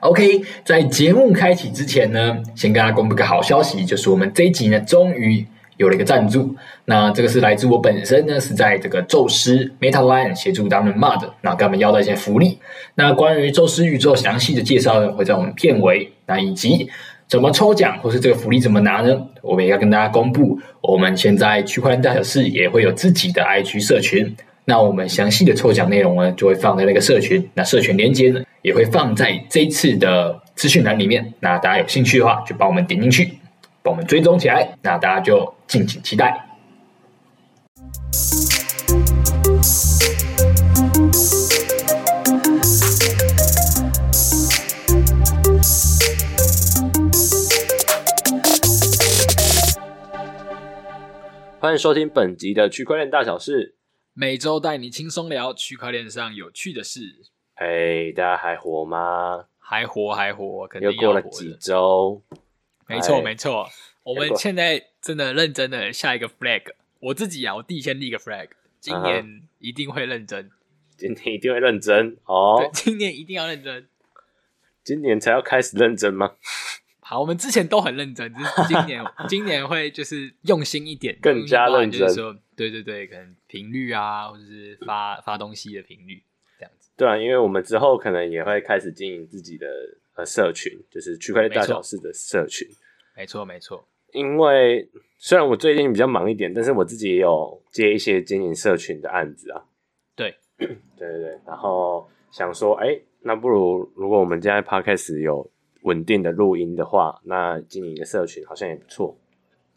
OK，在节目开启之前呢，先跟大家公布个好消息，就是我们这一集呢，终于有了一个赞助。那这个是来自我本身呢，是在这个宙斯 Metaline 协助他们 Mod，那跟他们要到一些福利。那关于宙斯宇宙详细的介绍呢，会在我们片尾。那以及怎么抽奖，或是这个福利怎么拿呢？我们也要跟大家公布，我们现在区块链大小事也会有自己的 IG 社群。那我们详细的抽奖内容呢，就会放在那个社群。那社群连接呢，也会放在这一次的资讯栏里面。那大家有兴趣的话，就帮我们点进去，帮我们追踪起来。那大家就敬请期待。欢迎收听本集的区块链大小事。每周带你轻松聊区块链上有趣的事。嘿，大家还活吗？还活，还活，肯定又过了几周。没错，没错。我们现在真的认真的下一个 flag。我自己啊，我第一先立个 flag，今年一定会认真。今年一定会认真哦。对，今年一定要认真。今年才要开始认真吗？好，我们之前都很认真，只是今年今年会就是用心一点，更加认真。就是说，对对对，可能频率啊，或者是发发东西的频率这样子。对啊，因为我们之后可能也会开始经营自己的呃社群，就是区块链大小事的社群。没错没错，因为虽然我最近比较忙一点，但是我自己也有接一些经营社群的案子啊。对 对对对，然后想说，哎，那不如如果我们现在 Podcast 有。稳定的录音的话，那经营一个社群好像也不错。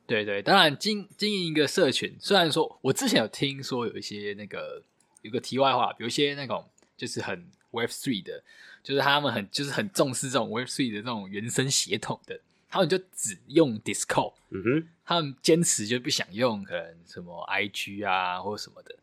对对，当然经经营一个社群，虽然说我之前有听说有一些那个有个题外话，比如一些那种就是很 Web Three 的，就是他们很就是很重视这种 Web Three 的这种原生血统的，他们就只用 Discord。嗯哼，他们坚持就不想用可能什么 IG 啊或什么的。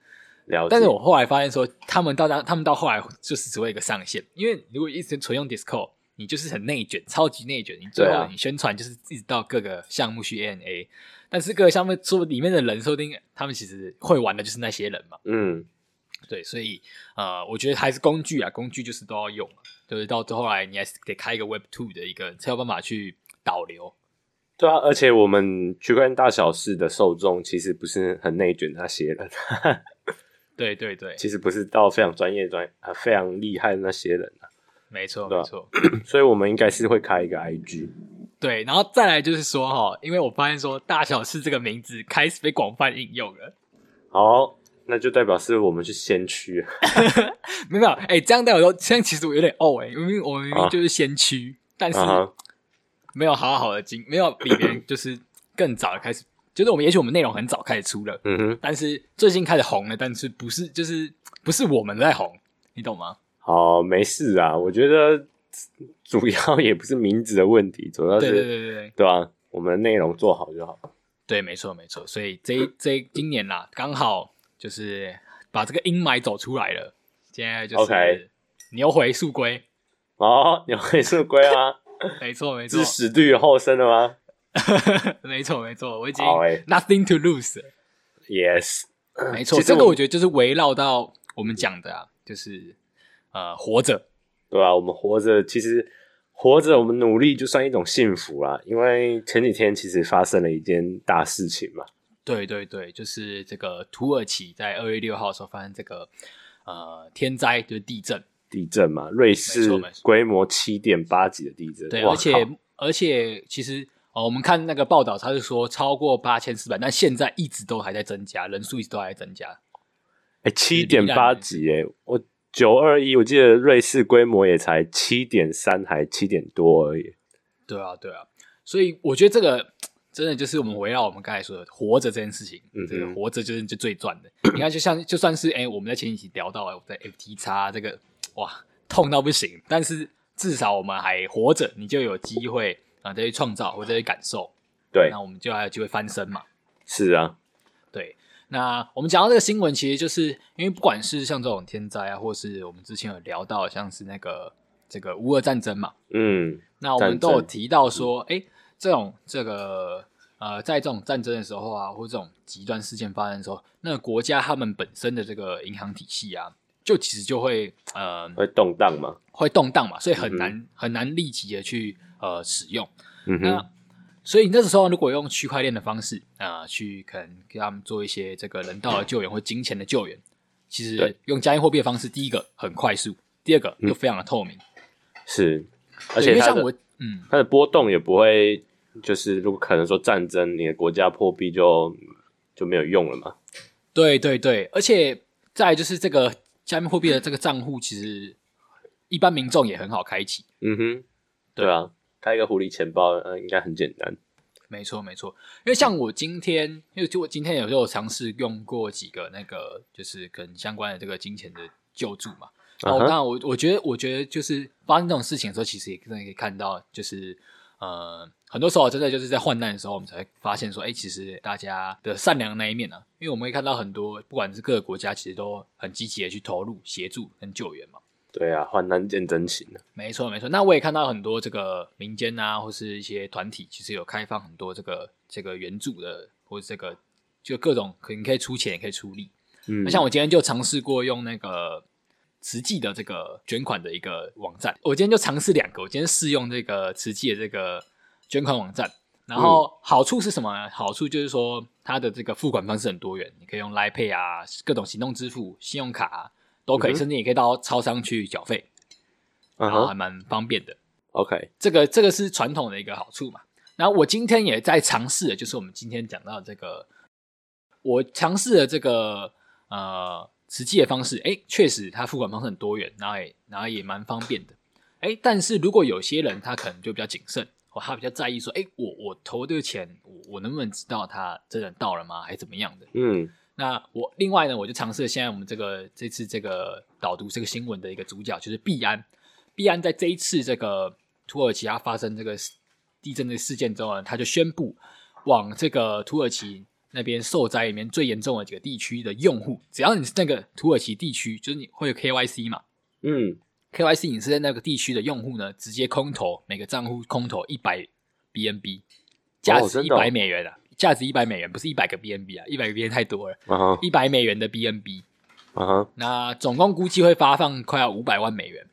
了解。但是我后来发现说，他们到当他们到后来就是只会一个上限，因为如果一直纯用 Discord。你就是很内卷，超级内卷。你最后你宣传就是一直到各个项目去 ANA，但是各个项目说里面的人说不定他们其实会玩的就是那些人嘛。嗯，对，所以呃，我觉得还是工具啊，工具就是都要用，就是到最后来你还是得开一个 Web Two 的一个才有办法去导流。对啊，而且我们区块链大小事的受众其实不是很内卷那些人。对 对对，其实不是到非常专业、专啊非常厉害的那些人啊。没错，没错，所以我们应该是会开一个 IG，对，然后再来就是说哈，因为我发现说“大小事”这个名字开始被广泛应用了，好，那就代表是我们是先驱，没有，哎、欸，这样代表说，现在其实我有点哦，哎，因为我明明就是先驱，啊、但是没有好好的经，没有比别人就是更早的开始，就是我们也许我们内容很早开始出了，嗯哼，但是最近开始红了，但是不是就是不是我们在红，你懂吗？哦，没事啊，我觉得主要也不是名字的问题，主要是对对对对，对吧？我们内容做好就好。对，没错没错。所以这这今年啦，刚好就是把这个阴霾走出来了。现在就是牛回速归。哦，牛回速归啊！没 错没错，是死地而后生了吗？没错没错，我已经 nothing to lose。Yes，没错，这个我觉得就是围绕到我们讲的啊，就是。呃，活着，对吧、啊？我们活着，其实活着，我们努力就算一种幸福啦。因为前几天其实发生了一件大事情嘛。对对对，就是这个土耳其在二月六号的时候发生这个呃天灾，就是地震，地震嘛，瑞士规模七点八级的地震。对，而且而且其实哦，我们看那个报道，他是说超过八千四百，但现在一直都还在增加，人数一直都还在增加。哎，七点八级，哎，我。九二一，我记得瑞士规模也才七点三，还七点多而已。对啊，对啊，所以我觉得这个真的就是我们围绕我们刚才说的活着这件事情，嗯，这个活着就是就最赚的。你看，就像就算是哎、欸，我们在前几期聊到了我在 FTX 这个哇痛到不行，但是至少我们还活着，你就有机会啊再去创造或者去感受。对，那我们就还有机会翻身嘛。是啊，对。那我们讲到这个新闻，其实就是因为不管是像这种天灾啊，或是我们之前有聊到像是那个这个乌俄战争嘛，嗯，那我们都有提到说，哎、嗯，这种这个呃，在这种战争的时候啊，或这种极端事件发生的时候，那个国家他们本身的这个银行体系啊，就其实就会呃会动荡嘛，会动荡嘛，所以很难、嗯、很难立即的去呃使用。嗯哼，那所以那个时候如果用区块链的方式啊、呃，去可能给他们做一些这个人道的救援或金钱的救援，其实用加密货币的方式，第一个很快速，第二个又非常的透明。嗯、是，而且像我嗯，它的波动也不会，就是如果可能说战争，你的国家破币就就没有用了嘛。对对对，而且再就是这个加密货币的这个账户，其实一般民众也很好开启。嗯哼，对啊，开一个狐狸钱包，呃，应该很简单。没错没错，因为像我今天，因为就我今天有时候尝试用过几个那个，就是跟相关的这个金钱的救助嘛。然后当然我我觉得我觉得就是发生这种事情的时候，其实也真的可以看到，就是呃。很多时候，真的就是在患难的时候，我们才会发现说，哎，其实大家的善良的那一面呢、啊，因为我们会看到很多，不管是各个国家，其实都很积极的去投入协助跟救援嘛。对啊，患难见真情。没错，没错。那我也看到很多这个民间啊，或是一些团体，其实有开放很多这个这个援助的，或者这个就各种可你可以出钱，也可以出力。嗯，那像我今天就尝试过用那个慈济的这个捐款的一个网站，我今天就尝试两个，我今天试用这个慈济的这个。捐款网站，然后好处是什么呢？嗯、好处就是说，它的这个付款方式很多元，你可以用 Line Pay 啊，各种行动支付、信用卡、啊、都可以，嗯、甚至也可以到超商去缴费，然后还蛮方便的。OK，这个这个是传统的一个好处嘛。然后我今天也在尝试的，就是我们今天讲到这个，我尝试了这个呃实际的方式，诶，确实它付款方式很多元，然后也然后也蛮方便的。诶，但是如果有些人他可能就比较谨慎。他比较在意说，哎，我我投这个钱，我我能不能知道他真的到了吗？还是怎么样的？嗯，那我另外呢，我就尝试现在我们这个这次这个导读这个新闻的一个主角，就是币安。币安在这一次这个土耳其它发生这个地震的事件之后呢，他就宣布往这个土耳其那边受灾里面最严重的几个地区的用户，只要你是那个土耳其地区，就是你会有 KYC 嘛，嗯。KYC 你是在那个地区的用户呢，直接空投每个账户空投一百 BNB，价值一百美元啊，价值一百美元，不是一百个 BNB 啊，一百个 BNB 太多了，一百、uh huh. 美元的 BNB，，uh huh. 那总共估计会发放快要五百万美元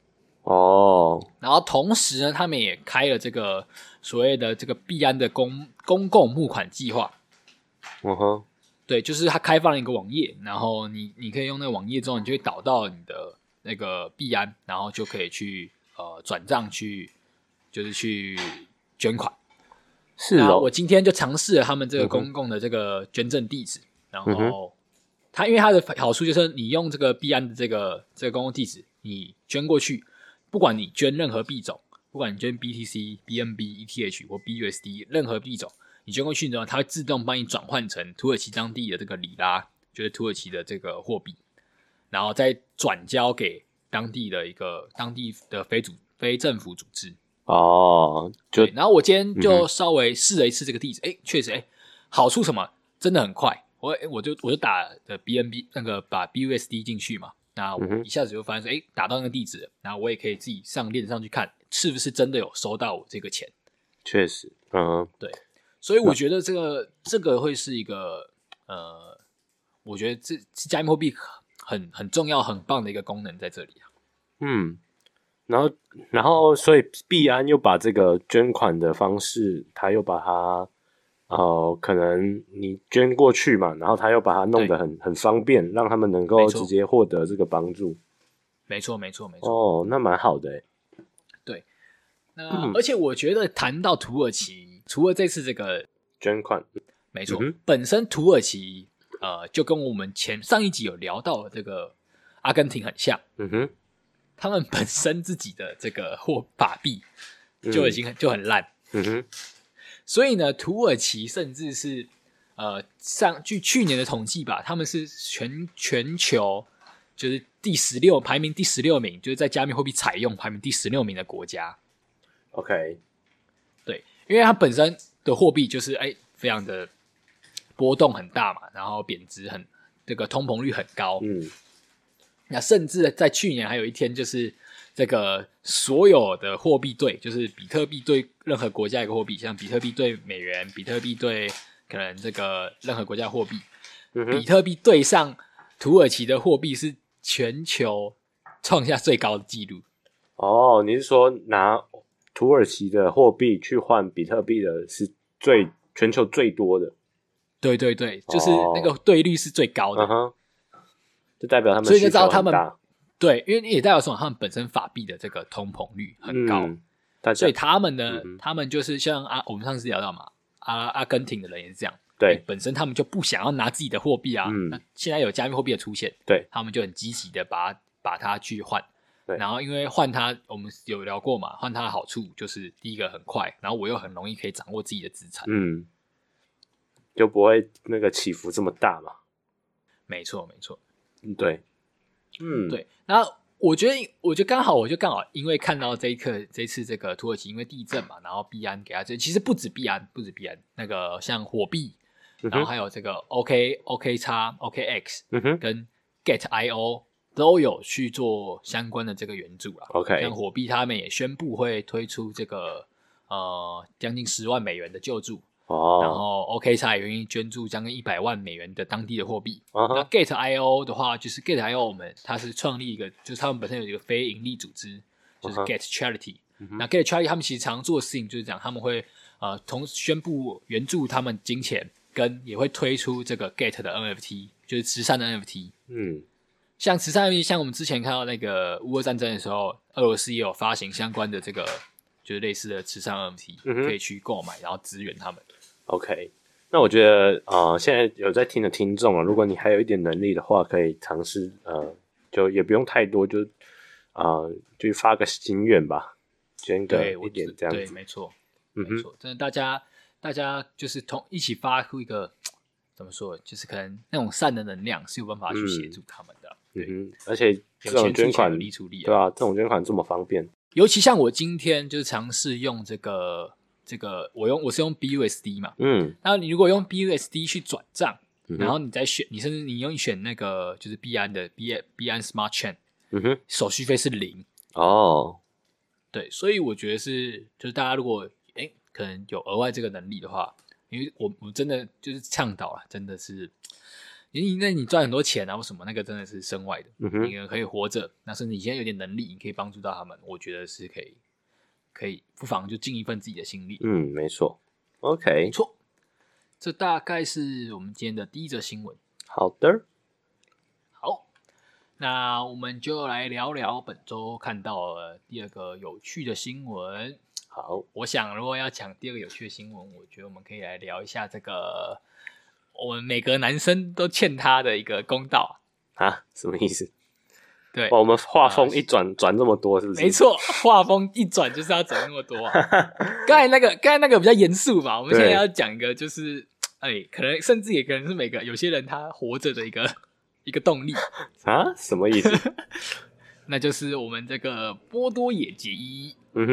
哦，oh. 然后同时呢，他们也开了这个所谓的这个币安的公公共募款计划，嗯哼、uh，huh. 对，就是它开放了一个网页，然后你你可以用那个网页之后，你就会导到你的。那个币安，然后就可以去呃转账去，就是去捐款。是哦，我今天就尝试了他们这个公共的这个捐赠地址，嗯、然后它因为它的好处就是你用这个币安的这个这个公共地址，你捐过去，不管你捐任何币种，不管你捐 BTC、BNB、ETH 或 BUSD 任何币种，你捐过去之后，它会自动帮你转换成土耳其当地的这个里拉，就是土耳其的这个货币。然后再转交给当地的一个当地的非主非政府组织哦，对。然后我今天就稍微试了一次这个地址，哎、嗯，确实，哎，好处什么？真的很快。我我就我就打的 BNB 那个把 BUSD 进去嘛，那我一下子就发现说，哎、嗯，打到那个地址，然后我也可以自己上链子上去看，是不是真的有收到我这个钱？确实，嗯，对。所以我觉得这个这个会是一个呃，我觉得这加密货币。很很重要、很棒的一个功能在这里啊。嗯，然后，然后，所以币安又把这个捐款的方式，他又把它，呃，可能你捐过去嘛，然后他又把它弄得很很方便，让他们能够直接获得这个帮助。没错，没错，没错。哦，那蛮好的。对，那、嗯、而且我觉得谈到土耳其，除了这次这个捐款，没错，嗯、本身土耳其。呃，就跟我们前上一集有聊到的这个阿根廷很像，嗯哼，他们本身自己的这个货法币就已经就很烂，嗯哼，所以呢，土耳其甚至是呃上据去年的统计吧，他们是全全球就是第十六排名第十六名，就是在加密货币采用排名第十六名的国家。OK，对，因为它本身的货币就是哎非常的。波动很大嘛，然后贬值很，这个通膨率很高。嗯，那甚至在去年还有一天，就是这个所有的货币对，就是比特币对任何国家一个货币，像比特币对美元，比特币对可能这个任何国家货币，嗯、比特币对上土耳其的货币是全球创下最高的纪录。哦，你是说拿土耳其的货币去换比特币的是最全球最多的？对对对，就是那个兑率是最高的。嗯，就代表他们，所以就知道他们对，因为也代表说他们本身法币的这个通膨率很高，嗯、所以他们呢，嗯、他们就是像啊我们上次聊到嘛，阿阿根廷的人也是这样，对，本身他们就不想要拿自己的货币啊，嗯，那现在有加密货币的出现，对，他们就很积极的把它把它去换，对，然后因为换它，我们有聊过嘛，换它的好处就是第一个很快，然后我又很容易可以掌握自己的资产，嗯，就不会那个起伏这么大嘛，没错没错，嗯对。嗯，对，然后我觉得，我觉得刚好，我就刚好，因为看到这一刻，这一次这个土耳其因为地震嘛，然后币安给他这，其实不止币安，不止币安，那个像火币，然后还有这个 OK OK 叉 OKX，嗯哼，跟 Gate.io 都有去做相关的这个援助啦。OK，像火币他们也宣布会推出这个呃将近十万美元的救助。哦，然后 OKX 也愿意捐助将近一百万美元的当地的货币。Uh huh. 那 Gate.io 的话，就是 Gate.io 我们它是创立一个，就是他们本身有一个非盈利组织，就是 Gate Charity。Uh huh. 那 Gate Charity 他们其实常做的事情就是讲，他们会呃同时宣布援助他们金钱，跟也会推出这个 Gate 的 NFT，就是慈善的 NFT。嗯，像慈善像我们之前看到那个乌俄战争的时候，俄罗斯也有发行相关的这个就是类似的慈善 NFT，、uh huh. 可以去购买，然后支援他们。OK，那我觉得呃，现在有在听的听众啊，如果你还有一点能力的话，可以尝试呃，就也不用太多，就啊、呃，就发个心愿吧，捐个一点这样子。没错，没错，真的，大家大家就是同一起发出一个怎么说，就是可能那种善的能量是有办法去协助他们的。嗯，对嗯，而且这种捐款有力出力，对啊，这种捐款这么方便，尤其像我今天就是尝试用这个。这个我用我是用 BUSD 嘛，嗯，然后你如果用 BUSD 去转账，嗯、然后你再选，你甚至你用选那个就是币安的币币安 Smart Chain，嗯哼，手续费是零。哦，对，所以我觉得是就是大家如果诶可能有额外这个能力的话，因为我我真的就是倡导啊，真的是，因为那你赚很多钱啊或什么那个真的是身外的，嗯哼，你可以活着，那甚至你现在有点能力，你可以帮助到他们，我觉得是可以。可以不妨就尽一份自己的心力。嗯，没错。OK，没错。这大概是我们今天的第一则新闻。好的。好，那我们就来聊聊本周看到了第二个有趣的新闻。好，我想如果要讲第二个有趣的新闻，我觉得我们可以来聊一下这个我们每个男生都欠他的一个公道啊？什么意思？对，我们画风一转转、呃、这么多，是不是？没错，画风一转就是要转那么多啊。刚才那个，刚才那个比较严肃嘛，我们现在要讲一个，就是，哎对，可能甚至也可能是每个有些人他活着的一个 一个动力啊？什么意思？那就是我们这个波多野结衣。嗯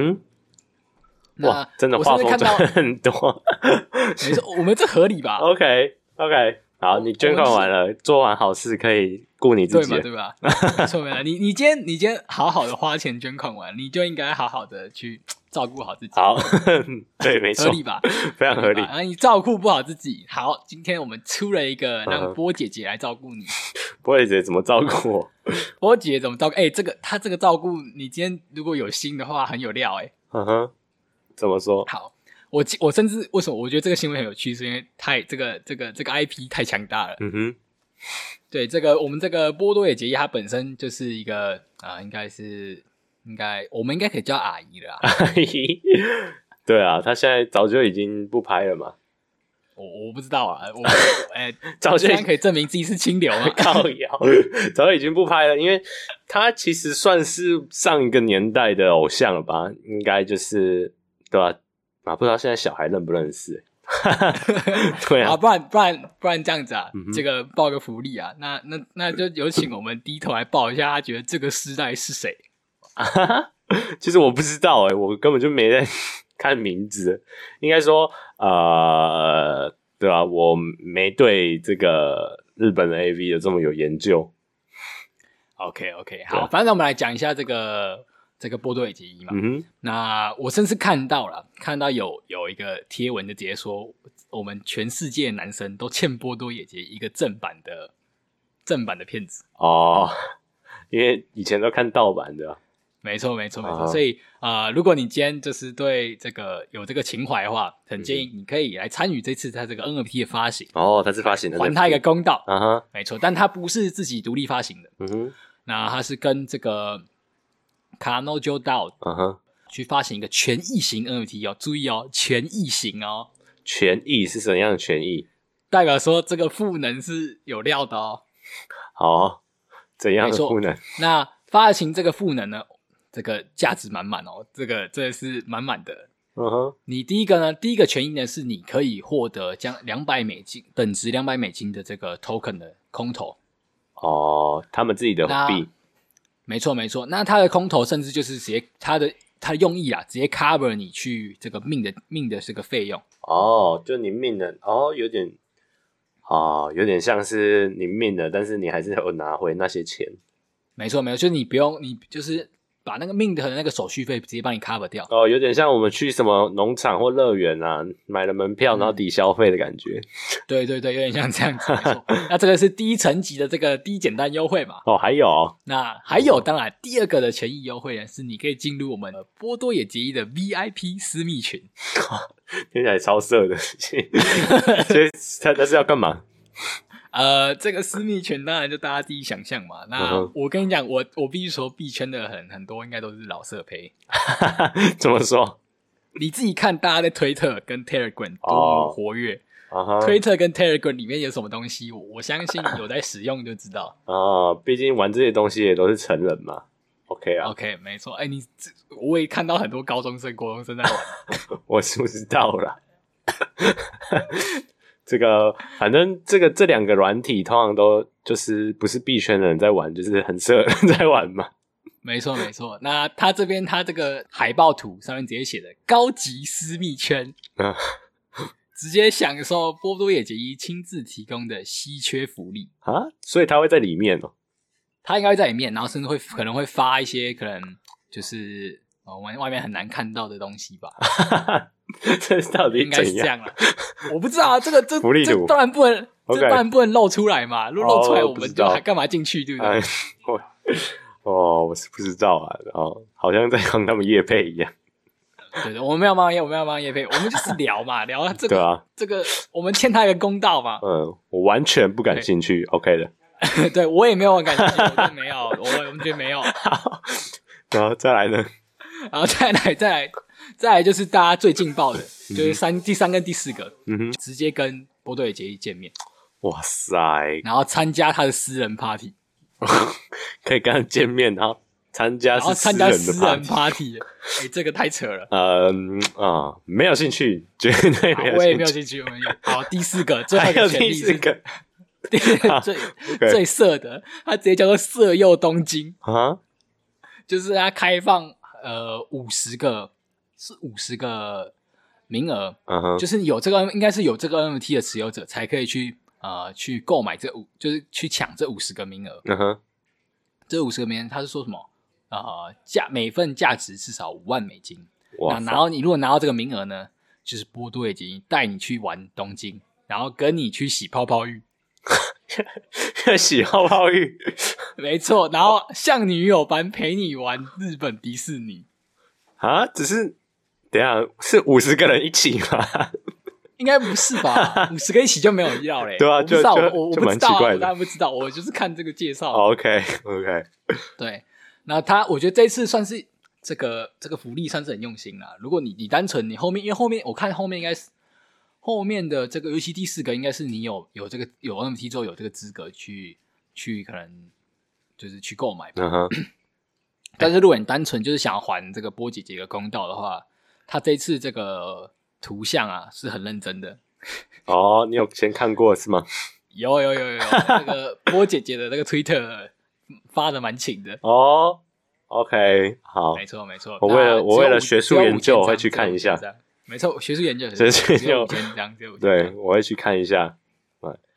哼，哇，真的画风转很多。没错，我们这合理吧？OK OK，好，你捐款完了，做完好事可以。顾你自己，对吧？对吧？没错没错，你 你今天你今天好好的花钱捐款完，你就应该好好的去照顾好自己。好，对，没错，合理吧？非常合理。然后你照顾不好自己，好，今天我们出了一个让波姐姐来照顾你。波姐姐怎么照顾我？波姐姐怎么照顾？哎，这个她这个照顾，你今天如果有心的话，很有料哎。嗯哼，怎么说？好，我我甚至为什么我觉得这个新闻很有趣，是因为太这个这个这个 IP 太强大了。嗯哼。对这个，我们这个波多野结衣，她本身就是一个啊、呃，应该是应该，我们应该可以叫阿姨了。阿姨，对啊，她现在早就已经不拍了嘛。我我不知道啊，我 哎，早就可以证明自己是清流吗？靠 谣，早就已经不拍了，因为她其实算是上一个年代的偶像了吧？应该就是对吧？啊，不知道现在小孩认不认识？对啊，不然不然不然这样子啊，嗯、这个报个福利啊，那那那就有请我们低头来报一下，他觉得这个时代是谁？其实我不知道哎、欸，我根本就没在 看名字，应该说呃，对啊，我没对这个日本的 AV 有这么有研究。OK OK，好，啊、反正我们来讲一下这个。这个波多野结衣嘛，嗯、那我甚至看到了，看到有有一个贴文就直接说，我们全世界男生都欠波多野结衣一个正版的正版的片子哦。因为以前都看盗版的。没错，没错，没错。啊、所以啊、呃，如果你今天就是对这个有这个情怀的话，很建议你可以来参与这次他这个 NFT 的发行。哦，他是发行的，还他一个公道。啊哈，没错，但他不是自己独立发行的。嗯哼，那他是跟这个 Kanojo DAO 嗯哼，去发行一个权益型 NFT 哦，注意哦，权益型哦。权益是什么样的权益？代表说这个赋能是有料的哦。好，怎样的赋能？那发行这个赋能呢？这个价值满满哦，这个这是满满的。嗯哼，你第一个呢，第一个权益呢是你可以获得将两百美金等值两百美金的这个 token 的空投。哦，他们自己的币。没错没错，那他的空投甚至就是直接他的他的用意啊，直接 cover 你去这个命的命的这个费用。哦，就你命的哦，有点哦，有点像是你命的，但是你还是有拿回那些钱。没错没错，就是你不用你就是。把那个 mint 的那个手续费直接帮你 cover 掉哦，有点像我们去什么农场或乐园啊，买了门票然后抵消费的感觉。对对对，有点像这样子。那这个是第一层级的这个低简单优惠嘛？哦，还有，那还有，当然第二个的权益优惠呢，是你可以进入我们波多野结衣的 VIP 私密群。听起来超色的，所以他他是要干嘛？呃，这个私密群当然就大家自己想象嘛。那我跟你讲，我我必须说，币圈的很很多应该都是老色胚。怎么说？你自己看，大家在推特跟 Telegram 多么活跃。哦、推特跟 Telegram 里面有什么东西？我，相信有在使用就知道。哦，毕竟玩这些东西也都是成人嘛。OK 啊，OK，没错。哎，你我也看到很多高中生、国中生在玩。我是不知道啦。这个反正这个这两个软体通常都就是不是币圈的人在玩，就是很色的人在玩嘛。没错没错，那他这边他这个海报图上面直接写的高级私密圈，直接享受波多野结衣亲自提供的稀缺福利啊，所以他会在里面哦，他应该会在里面，然后甚至会可能会发一些可能就是。哦，外外面很难看到的东西吧？这到底应该是这样了，我不知道啊。这个这福利图这当然不能.这当然不能露出来嘛。如果露出来，我们就还干嘛进去，oh, 对不对？我哦，我是不知道啊。哦，好像在帮他们业配一样。对对，我们没有帮业，我们要帮业配，我们就是聊嘛，聊这个这个我们欠他一个公道嘛。嗯，我完全不感兴趣。OK 的，对我也没有感兴趣，我没有，我我们觉得没有。然后再来呢？然后再来，再来，再来，就是大家最劲爆的，就是三、第三跟第四个，嗯哼，直接跟波多野结衣见面，哇塞！然后参加他的私人 party，可以跟他见面，然后参加，然后参加私人 party，哎、欸，这个太扯了，嗯啊，没有兴趣，绝对没有兴趣，我也没有兴趣，我没有。好，第四个，最后一个权利是个最.最色的，他直接叫做色诱东京啊，就是他开放。呃，五十个是五十个名额，uh-huh. 就是有这个，应该是有这个 NFT 的持有者才可以去呃去购买这五，就是去抢这五十个名额。Uh-huh. 这五十个名额，他是说什么？呃，价每份价值至少五万美金。那然后你如果拿到这个名额呢，就是波多野结衣带你去玩东京，然后跟你去洗泡泡浴，洗泡泡浴。没错，然后像女友般陪你玩日本迪士尼啊！只是等一下是五十个人一起吗？应该不是吧？五十个一起就没有要嘞。对啊，就就我我不知道，我当然不知道，我就是看这个介绍。OK OK，对，那他我觉得这次算是这个这个福利算是很用心了。如果你你单纯你后面，因为后面我看后面应该是后面的这个，尤其第四个应该是你有有这个有 NFT 之后有这个资格去去可能。就是去购买吧，uh-huh. 但是如果你单纯就是想要还这个波姐姐一个公道的话，他这次这个图像啊是很认真的。哦，你有先看过是吗？有有有有，有，那个波姐姐的那个 Twitter 发的蛮勤的。哦，OK，好，没错没错。我为了我为了学术研究，我会去看一下。没错，学术研究，学术研究，对，我会去看一下。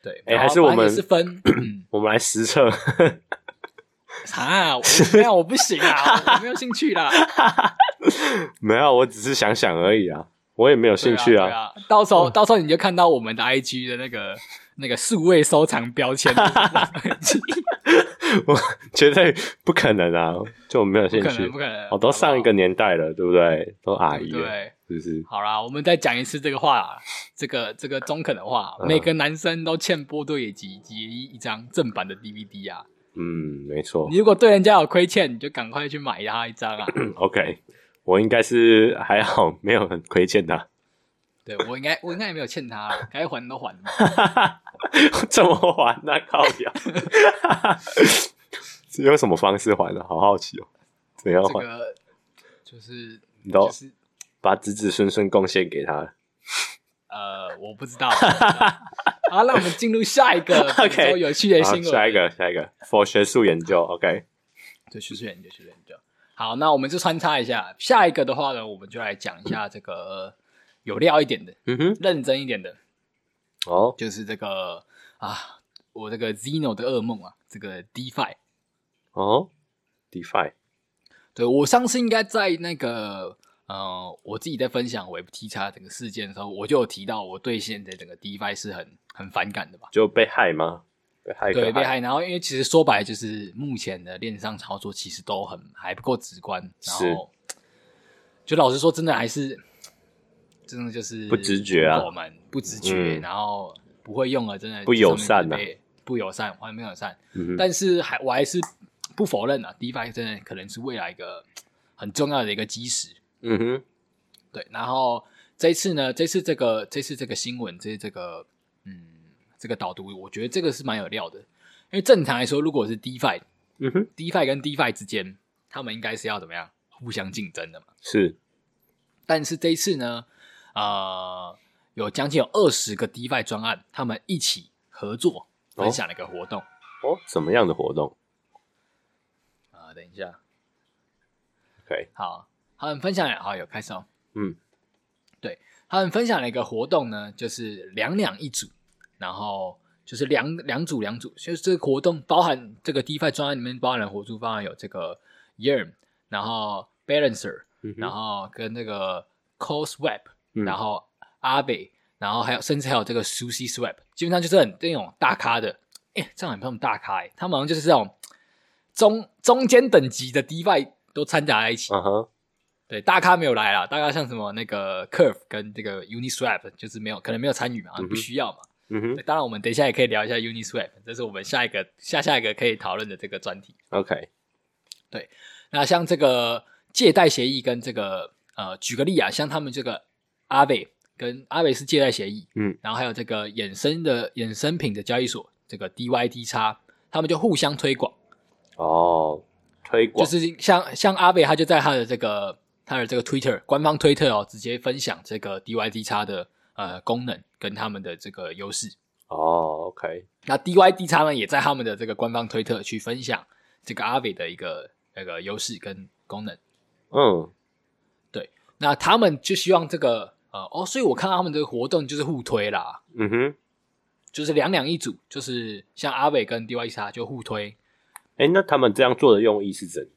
对，哎、欸，还是我们是分，我们来实测。啊，我没有，我不行啊，我没有兴趣啦。没有，我只是想想而已啊，我也没有兴趣啊。到时候、嗯，到时候你就看到我们的 IG 的那个那个数位收藏标签。我绝对不可能啊，就没有兴趣，不可能，不可能。我都上一个年代了，对不对？都阿姨了，对，是不是？好啦，我们再讲一次这个话，这个这个中肯的话，每个男生都欠波多野结衣一张正版的 DVD 啊。嗯，没错。你如果对人家有亏欠，你就赶快去买他一张啊。OK，我应该是还好，没有很亏欠他。对，我应该，我应该也没有欠他，该还都还了。怎么还呢？靠表，是用什么方式还的？好好奇哦。怎样还？这个就是，你都就是把子子孙孙贡献给他。呃，我不知道。好，那我们进入下一个 OK 有趣的新闻。下一个，下一个，for 学术研究。OK，对，学术研究，学术研究。好，那我们就穿插一下。下一个的话呢，我们就来讲一下这个。有料一点的，嗯哼，认真一点的，哦，就是这个啊，我这个 Zeno 的噩梦啊，这个 DeFi，哦，DeFi，对，我上次应该在那个呃，我自己在分享 Web T 叉整个事件的时候，我就有提到我对现在整个 DeFi 是很很反感的吧？就被害吗？被害？对，被害。然后因为其实说白了，就是目前的链上操作其实都很还不够直观，然后是就老实说，真的还是。真的就是不直觉啊，我们不直觉，嗯、然后不会用了，真的不友善啊，不友善，完全不友善。嗯、但是还我还是不否认啊，DeFi 真的可能是未来一个很重要的一个基石。嗯哼，对。然后这一次呢，这次这个这次这个新闻，这这个嗯这个导读，我觉得这个是蛮有料的。因为正常来说，如果是 DeFi，嗯哼，DeFi 跟 DeFi 之间，他们应该是要怎么样互相竞争的嘛？是。但是这一次呢？呃，有将近有二十个 DeFi 专案，他们一起合作分享了一个活动。哦，什么样的活动？啊、呃，等一下。OK，好，他们分享了，好，有开始哦。嗯，对，他们分享了一个活动呢，就是两两一组，然后就是两两组两组，就是这个活动包含这个 DeFi 专案里面包含了活动，包含有这个 Yearn，然后 Balancer，、嗯、然后跟那个 CoSwap。然后阿北，然后还有甚至还有这个 SushiSwap，基本上就是很那种大咖的，哎，这样很那种大咖哎，他们好像就是这种中中间等级的 DeFi 都掺杂在一起。嗯哼、uh，huh. 对，大咖没有来啦，大咖像什么那个 Curve 跟这个 Uniswap 就是没有，可能没有参与嘛，不需要嘛。嗯哼、uh，huh. 当然我们等一下也可以聊一下 Uniswap，这是我们下一个下下一个可以讨论的这个专题。OK，对，那像这个借贷协议跟这个呃，举个例啊，像他们这个。阿伟跟阿伟是借贷协议，嗯，然后还有这个衍生的衍生品的交易所，这个 DYDX，他们就互相推广。哦，推广就是像像阿伟，他就在他的这个他的这个 Twitter 官方推特哦，直接分享这个 DYDX 的呃功能跟他们的这个优势。哦，OK，那 DYDX 呢也在他们的这个官方推特去分享这个阿伟的一个那个优势跟功能。嗯，对，那他们就希望这个。呃哦，所以我看到他们这个活动就是互推啦，嗯哼，就是两两一组，就是像阿伟跟 DYDX 就互推。哎，那他们这样做的用意是怎？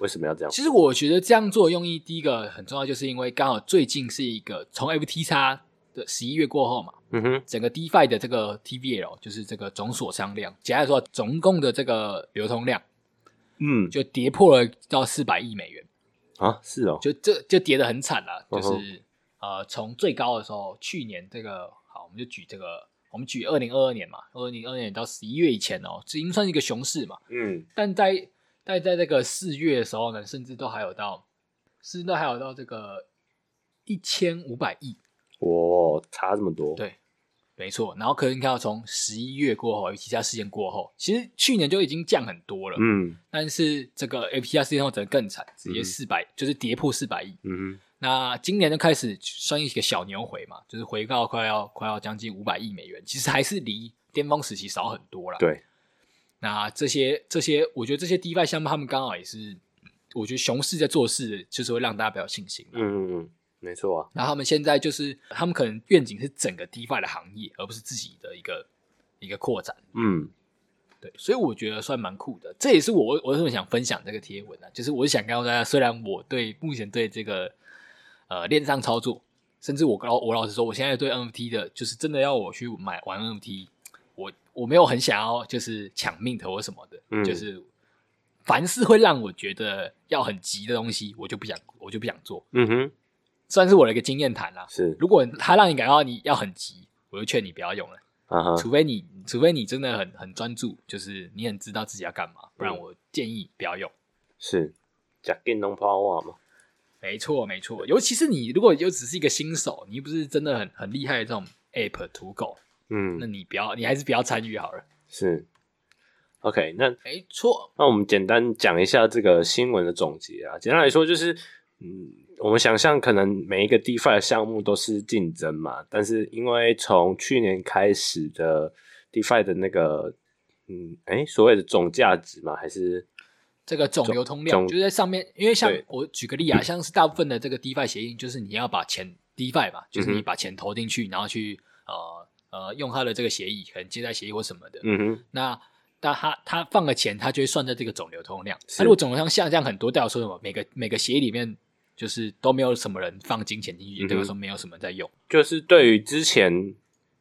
为什么要这样？其实我觉得这样做的用意，第一个很重要，就是因为刚好最近是一个从 FTX 的十一月过后嘛，嗯哼，整个 DeFi 的这个 TVL 就是这个总锁仓量，简单来说，总共的这个流通量，嗯，就跌破了到四百亿美元啊，是哦，就这就跌得很惨了，就是。嗯哼呃，从最高的时候，去年这个好，我们就举这个，我们举二零二二年嘛，二零二二年到十一月以前哦，这已经算是一个熊市嘛。嗯。但在但在这个四月的时候呢，甚至都还有到，甚至都还有到这个一千五百亿。哇，差这么多。对，没错。然后可能你看到从十一月过后，FTR 事件过后，其实去年就已经降很多了。嗯。但是这个 FTX 事件后，则更惨，直接四百、嗯，就是跌破四百亿。嗯哼。那今年就开始算一个小牛回嘛，就是回到快要快要将近五百亿美元，其实还是离巅峰时期少很多了。对，那这些这些，我觉得这些 DeFi 项目，他们刚好也是，我觉得熊市在做事，就是会让大家比较信心。嗯嗯嗯，没错啊。然后他们现在就是，他们可能愿景是整个 DeFi 的行业，而不是自己的一个一个扩展。嗯，对，所以我觉得算蛮酷的。这也是我我为什么想分享这个贴文呢、啊？就是我想告诉大家，虽然我对目前对这个。呃，链上操作，甚至我老我老实说，我现在对 NFT 的，就是真的要我去买玩 NFT，我我没有很想要就是抢 mint 或什么的，嗯、就是凡是会让我觉得要很急的东西，我就不想我就不想做。嗯哼，算是我的一个经验谈啦。是，如果他让你感到你要很急，我就劝你不要用了。啊哈，除非你除非你真的很很专注，就是你很知道自己要干嘛，不然我建议不要用。是，假电动泡瓦吗？没错没错，尤其是你如果就只是一个新手，你又不是真的很很厉害的这种 app 土狗，嗯，那你不要，你还是不要参与好了。是，OK，那没错，那我们简单讲一下这个新闻的总结啊。简单来说就是，嗯，我们想象可能每一个 DeFi 的项目都是竞争嘛，但是因为从去年开始的 DeFi 的那个，嗯，哎，所谓的总价值嘛，还是？这个总流通量就在上面，因为像我举个例啊，像是大部分的这个 DeFi 协议，就是你要把钱 DeFi 吧，就是你把钱投进去，然后去呃呃用他的这个协议，可能借贷协议或什么的。嗯哼。那那他他放了钱，他就会算在这个总流通量。那如果总流通量下降很多，代表说什么？每个每个协议里面就是都没有什么人放金钱进去，也代表说没有什么人在用。就是对于之前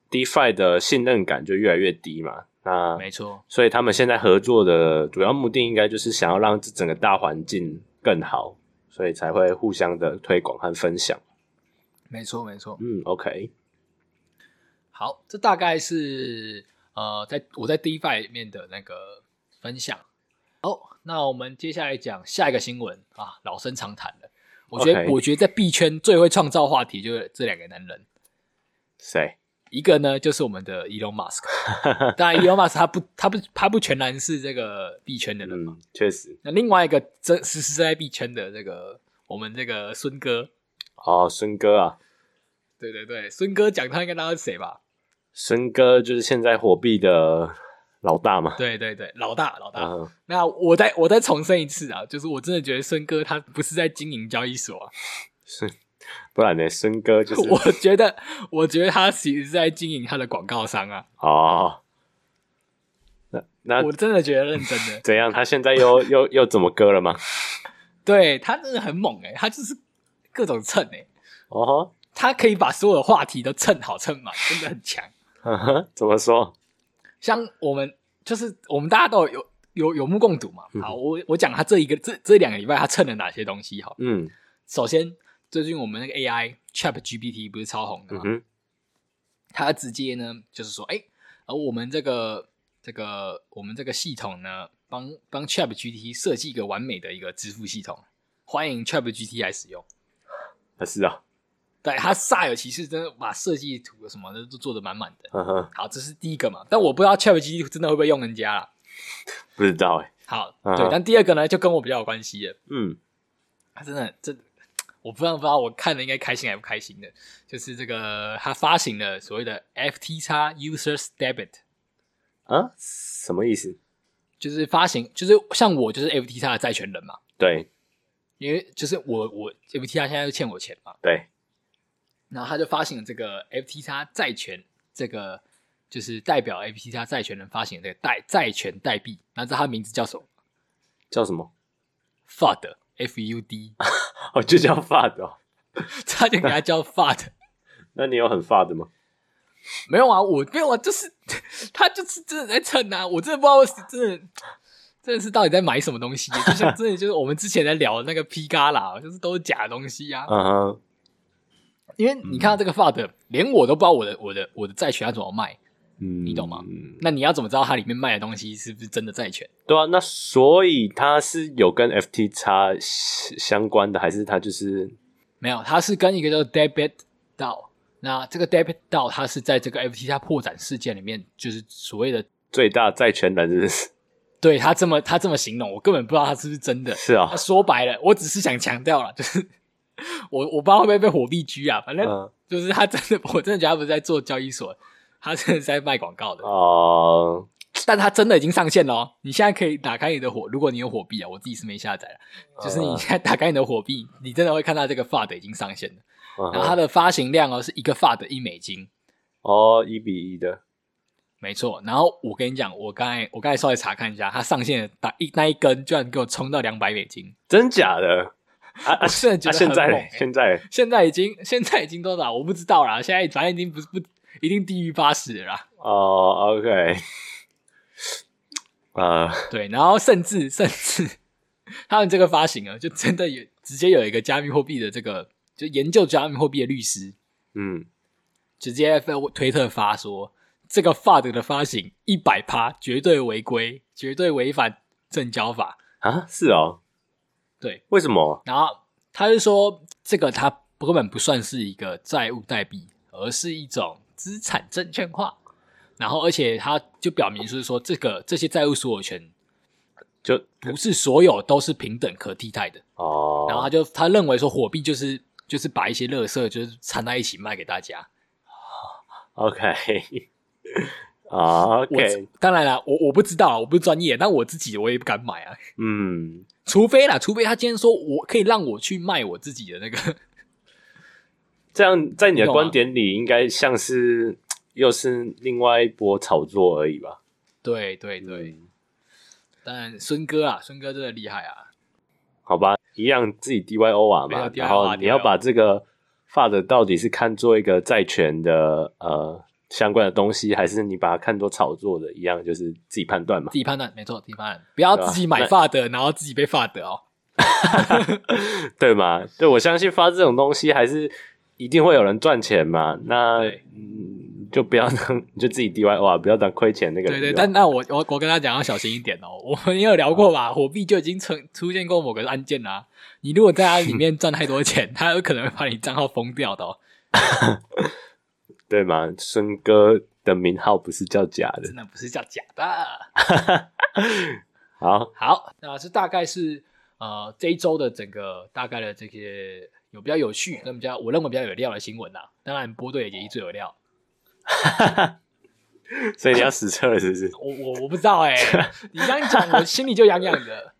DeFi 的信任感就越来越低嘛。那，没错，所以他们现在合作的主要目的应该就是想要让这整个大环境更好，所以才会互相的推广和分享。没错，没错。嗯，OK，好，这大概是呃，在我在 DeFi 里面的那个分享。好，那我们接下来讲下一个新闻啊，老生常谈的。我觉得，Okay. 我觉得在币圈最会创造话题就是这两个男人。谁？一个呢，就是我们的 Elon Musk，当然 Elon Musk 他不他不他不全然是这个币圈的人嘛，嗯，确实。那另外一个真实实在币圈的这个我们这个孙哥，哦，孙哥啊，对对对，孙哥讲他应该知道是谁吧？孙哥就是现在火币的老大嘛，对对对，老大老大。嗯，那我再我再重申一次啊，就是我真的觉得孙哥他不是在经营交易所啊，是。不然呢？孙哥就是，我觉得，我觉得他其实是在经营他的广告商啊。哦，那那我真的觉得认真的。怎样？他现在又又又怎么割了吗？对，他真的很猛哎、欸，他就是各种蹭哎、欸。哦，他可以把所有的话题都蹭好蹭满，真的很强。呵呵，怎么说？像我们就是我们大家都有有有目共睹嘛。好，我我讲他这一个这这两个礼拜他蹭了哪些东西？好，嗯，首先。最近我们那个 AI ChatGPT 不是超红的吗？嗯、它直接呢就是说，哎、欸，而我们这个这个我们这个系统呢，帮帮 ChatGPT 设计一个完美的一个支付系统，欢迎 ChatGPT 来使用。啊，是啊，对，他煞有其事，真的把设计图什么的都做的满满的。好，这是第一个嘛，但我不知道 ChatGPT 真的会不会用人家啦，不知道哎、欸。好，对，但第二个呢，就跟我比较有关系了。嗯，他真的这。我不知道，不知道我看了应该开心还不开心的，就是这个他发行了所谓的 FTX Users Debit 啊，什么意思？就是发行，就是像我就是 FTX 的债权人嘛。对，因为就是我我 FTX 现在又欠我钱嘛。对，然后他就发行了这个 FTX 债权，这个就是代表 FTX 债权人发行的这个代债权代币，那知道他名字叫什么？叫什么？FUD。F U D，哦，就叫 FUD 哦，差点给他叫 FUD。那你有很 FUD 吗？没有啊，我没有啊，就是他就是真的在蹭啊，我真的不知道我是真的真的是到底在买什么东西，就像真的就是我们之前在聊的那个 P 嘎啦，就是都是假的东西啊。嗯哼，因为你看到这个 FUD，连我都不知道我的我的我的债权要怎么卖。嗯，你懂吗？那你要怎么知道它里面卖的东西是不是真的债权？对啊，那所以它是有跟 FTX 相关的，还是它就是没有？它是跟一个叫 Debit DAO。那这个 Debit DAO 它是在这个 FTX 破产事件里面，就是所谓的最大债权人是不是？对，他这么他这么形容，我根本不知道他是不是真的。是啊、哦，说白了，我只是想强调了，就是我我不知道会不会被火币狙啊，反正就是他真的，嗯、我真的觉得他不是在做交易所。他真的是在卖广告的哦，uh, 但他真的已经上线了哦。你现在可以打开你的火，如果你有火币啊，我自己是没下载了。Uh, 就是你现在打开你的火币，你真的会看到这个 FUD 已经上线了。Uh. 然后它的发行量哦是一个 FUD 一美金哦，一、oh, 比一的，没错。然后我跟你讲，我刚才我刚才稍微查看一下，它上线打一那一根居然给我冲到两百美金，真假的？啊啊！现在觉得现在现在现在已经现在已经多少？我不知道啦。现在反正已经不是不。一定低于八十了啦！哦，OK，啊，对，然后甚至甚至 他们这个发行啊，就真的有直接有一个加密货币的这个就研究加密货币的律师，嗯，直接在推特发说，这个 FUD 的发行一百趴绝对违规，绝对违反证交法啊，是哦，对，为什么？然后他就说，这个他根本不算是一个债务代币，而是一种资产证券化。然后，而且他就表明就是说，这个这些债务所有权就不是所有都是平等可替代的哦。然后他就他认为说，货币就是就是把一些垃圾就是掺在一起卖给大家。OK，啊，OK，当然了，我我不知道，我不是专业，但我自己我也不敢买啊。嗯，除非啦，除非他今天说我可以让我去卖我自己的那个，这样在你的观点里应该像是。又是另外一波炒作而已吧？对对对，嗯、但孙哥啊，孙哥真的厉害啊！好吧，一样自己 DYO 啊嘛，然后你要把这个 FUD 到底是看作一个债权的呃相关的东西，还是你把它看作炒作的，一样就是自己判断嘛。自己判断，没错，自己判断，不要自己买 FUD，然后自己被 FUD 哦。对嘛？对，我相信发这种东西还是一定会有人赚钱嘛。那嗯。就不要当，就自己 DIY 哇，不要当亏钱那个。对对，但那我我我跟他讲要小心一点哦。我们也有聊过吧，火币就已经成出现过某个案件啦、啊。你如果在他里面赚太多钱，他有可能会把你账号封掉的哦。对吗？孙哥的名号不是叫假的，真的不是叫假的。好好，那这大概是呃这一周的整个大概的这些有比较有趣跟比较我认为比较有料的新闻啊。当然波队也最有料。哈哈，所以你要实测了是不是？我我我不知道哎、欸，你这样讲我心里就痒痒的。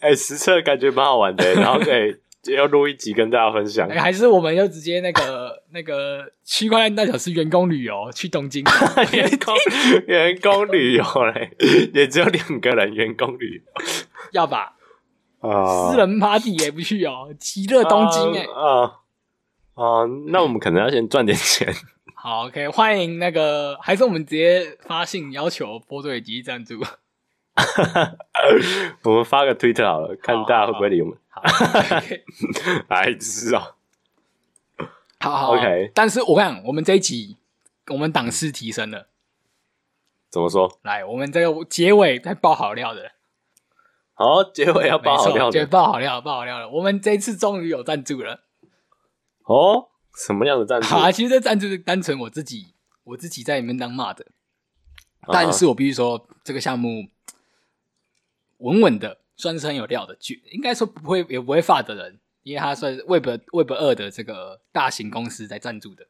哎、欸，实测感觉蛮好玩的、欸，然后可以要录一集跟大家分享。还是我们就直接那个那个区块链大小是员工旅游去东京，员工员工旅游嘞，也只有两个人员工旅游，要吧？啊、uh,，私人 party 也不去哦，极乐东京哎、欸，啊啊，那我们可能要先赚点钱。好，OK，欢迎那个，还是我们直接发信要求波多野结衣赞助。我们发个推特好了，看大家会不会理我们。好，来吃啊！好好，OK。但是我看我们这一集，我们档次提升了。怎么说？来，我们这个结尾再爆好料的。好，结尾要爆好料的，结尾爆好料，爆好料了。我们这一次终于有赞助了。哦。什么样的赞助？其实这赞助是单纯我自己，我自己在里面当骂的。但是我必须说，这个项目稳稳的，算是很有料的。剧应该说不会也不会发的人，因为他算是 Web Web 二的这个大型公司在赞助的。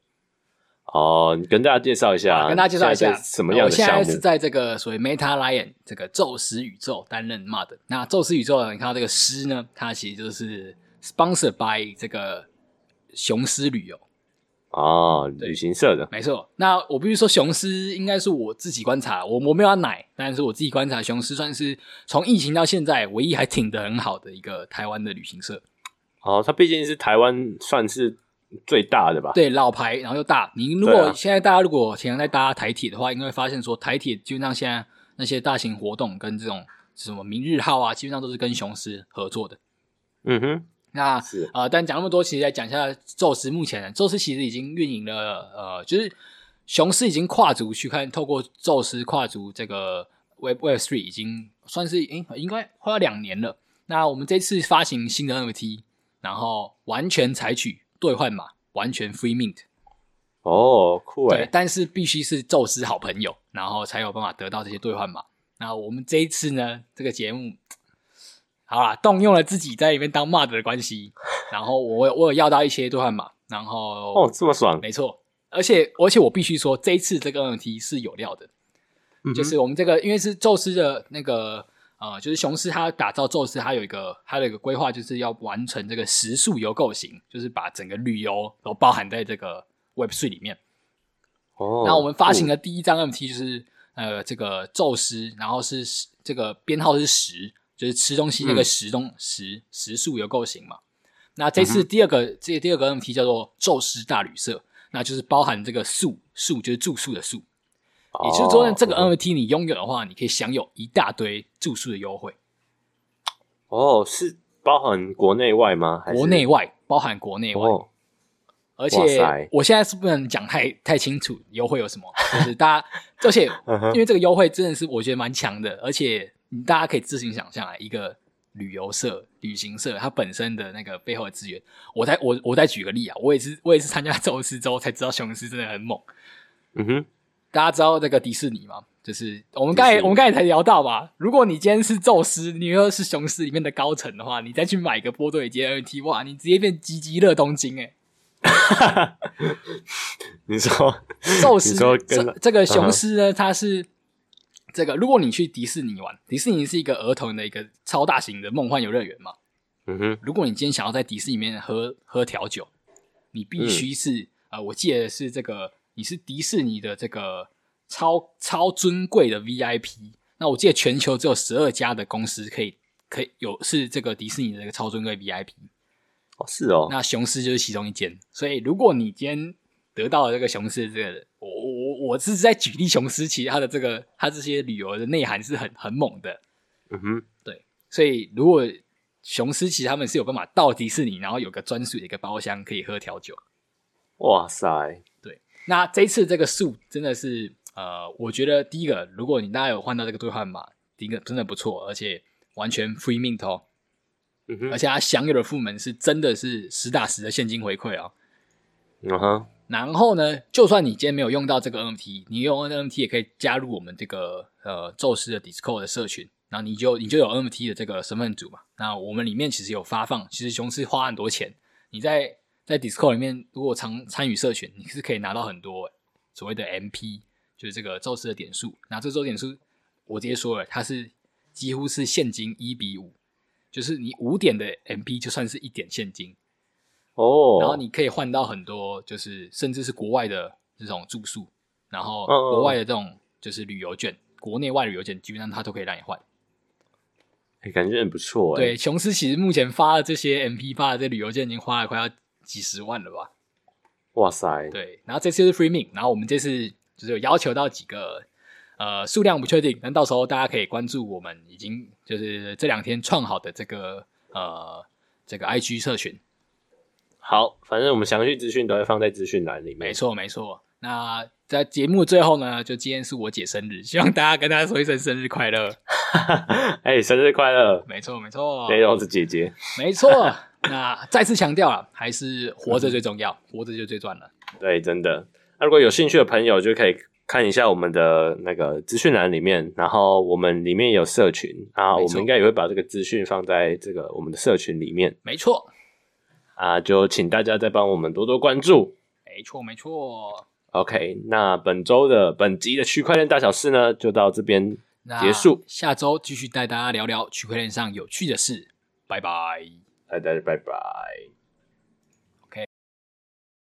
哦，你跟大家介绍一下，跟大家介绍一下什么样的项目？我现在是在这个所谓 Meta Lion 这个宙斯宇宙担任 MUD。那宙斯宇宙，你看到这个狮呢，它其实就是 Sponsored by 这个。雄狮旅游哦，旅行社的没错。那我必须说，雄狮应该是我自己观察，我我没有要奶，但是我自己观察，雄狮算是从疫情到现在唯一还挺得很好的一个台湾的旅行社。哦，它毕竟是台湾算是最大的吧？对，老牌，然后又大。你如果现在大家如果平常在搭台铁的话，应该会发现说，台铁基本上现在那些大型活动跟这种什么明日号啊，基本上都是跟雄狮合作的。嗯哼。那啊呃，但讲那么多，其实来讲一下宙斯。目前宙斯其实已经运营了，呃，就是雄狮已经跨足去看，透过宙斯跨足这个 Web Web Three，已经算是诶、欸，应该快要两年了。那我们这次发行新的 NFT，然后完全采取兑换码，完全 Free Mint。哦，酷诶。对，但是必须是宙斯好朋友，然后才有办法得到这些兑换码。那我们这一次呢，这个节目。好啦，动用了自己在里面当 mod 的关系，然后我我有要到一些兑换码，然后哦这么爽，没错，而且而且我必须说，这一次这个 NFT 是有料的，嗯，就是我们这个因为是宙斯的那个呃，就是雄狮他打造宙斯，他有一个他的一个规划，就是要完成这个时速游构型，就是把整个旅游都包含在这个 Web3 里面。哦，那我们发行的第一张 NFT 就是呃这个宙斯，然后是这个编号是十。就是吃东西那个食东食食宿有够行嘛。那这次第二个这、嗯、第二个问题叫做宙斯大旅社。那就是包含这个宿宿就是住宿的宿，也就是说呢，这个 NFT 你拥有的话，你可以享有一大堆住宿的优惠。哦，是包含国内外吗？国内外包含国内外，哦、而且我现在是不能讲太太清楚优惠有什么，就是大家，而且因为这个优惠真的是我觉得蛮强的，而且大家可以自行想象啊，一个旅游社、旅行社它本身的那个背后的资源。我再我我再举个例啊，我也是我也是参加宙斯之后才知道雄狮真的很猛。嗯哼，大家知道那个迪士尼吗？就是我们刚才我们刚才才聊到吧，如果你今天是宙斯，你又是雄狮里面的高层的话，你再去买个波多野结 NFT，哇，你直接变吉吉乐东京哎！你说宙斯这这个 雄狮呢，它是这个，如果你去迪士尼玩，迪士尼是一个儿童的一个超大型的梦幻游乐园嘛。嗯哼，如果你今天想要在迪士尼里面喝喝调酒，你必须是呃，我记得是这个，你是迪士尼的这个。超超尊贵的 VIP，那我记得全球只有十二家的公司可以可以有是这个迪士尼的这个超尊贵 VIP 哦，是哦，那雄狮就是其中一间，所以如果你今天得到了这个雄狮这个，我我我是在举例雄狮，其实它的这个它这些旅游的内涵是很很猛的，嗯哼，对，所以如果雄狮其实他们是有办法到迪士尼，然后有个专属的一个包厢可以喝调酒，哇塞，对，那这一次这个树真的是。呃，我觉得第一个，如果你大家有换到这个兑换码，第一个真的不错，而且完全 free mint 哦，嗯哼，而且他享有的副门是真的是实打实的现金回馈哦，嗯哼，然后呢，就算你今天没有用到这个 NFT，你用 NFT 也可以加入我们这个呃宙斯的 Discord 的社群，然后你就你就有 NFT 的这个身份组嘛，那我们里面其实有发放，其实雄狮花很多钱，你在在 Discord 里面如果常参与社群，你是可以拿到很多所谓的 MP。就是这个宙斯的点数，那这周点数我直接说了，它是几乎是现金一比五，就是你五点的 MP 就算是一点现金。哦，然后你可以换到很多，就是甚至是国外的这种住宿，然后国外的这种就是旅游券，国内外旅游券基本上它都可以让你换，欸，感觉很不错。对，琼斯其实目前发的这些 MP 发的这旅游券已经花了快要几十万了吧？哇塞！对，然后这次是 Free Mint，然后我们这次。就是有要求到几个，呃，数量不确定，但到时候大家可以关注我们已经就是这两天创好的这个呃这个 IG 社群。好，反正我们详细资讯都会放在资讯栏里面。没错，没错。那在节目最后呢，就今天是我姐生日，希望大家跟大家说一声生日快乐。哎，生日快乐！没错，没错。雷柔是姐姐。没错。那再次强调了，还是活着最重要，活着就最赚了。对，真的。那如果有兴趣的朋友，就可以看一下我们的那个资讯栏里面，然后我们里面有社群，然后我们应该也会把这个资讯放在这个我们的社群里面。没错，啊，就请大家再帮我们多多关注。没错，没错。OK，那本周的本集的区块链大小事呢，就到这边结束。下周继续带大家聊聊区块链上有趣的事。拜拜，大家拜拜。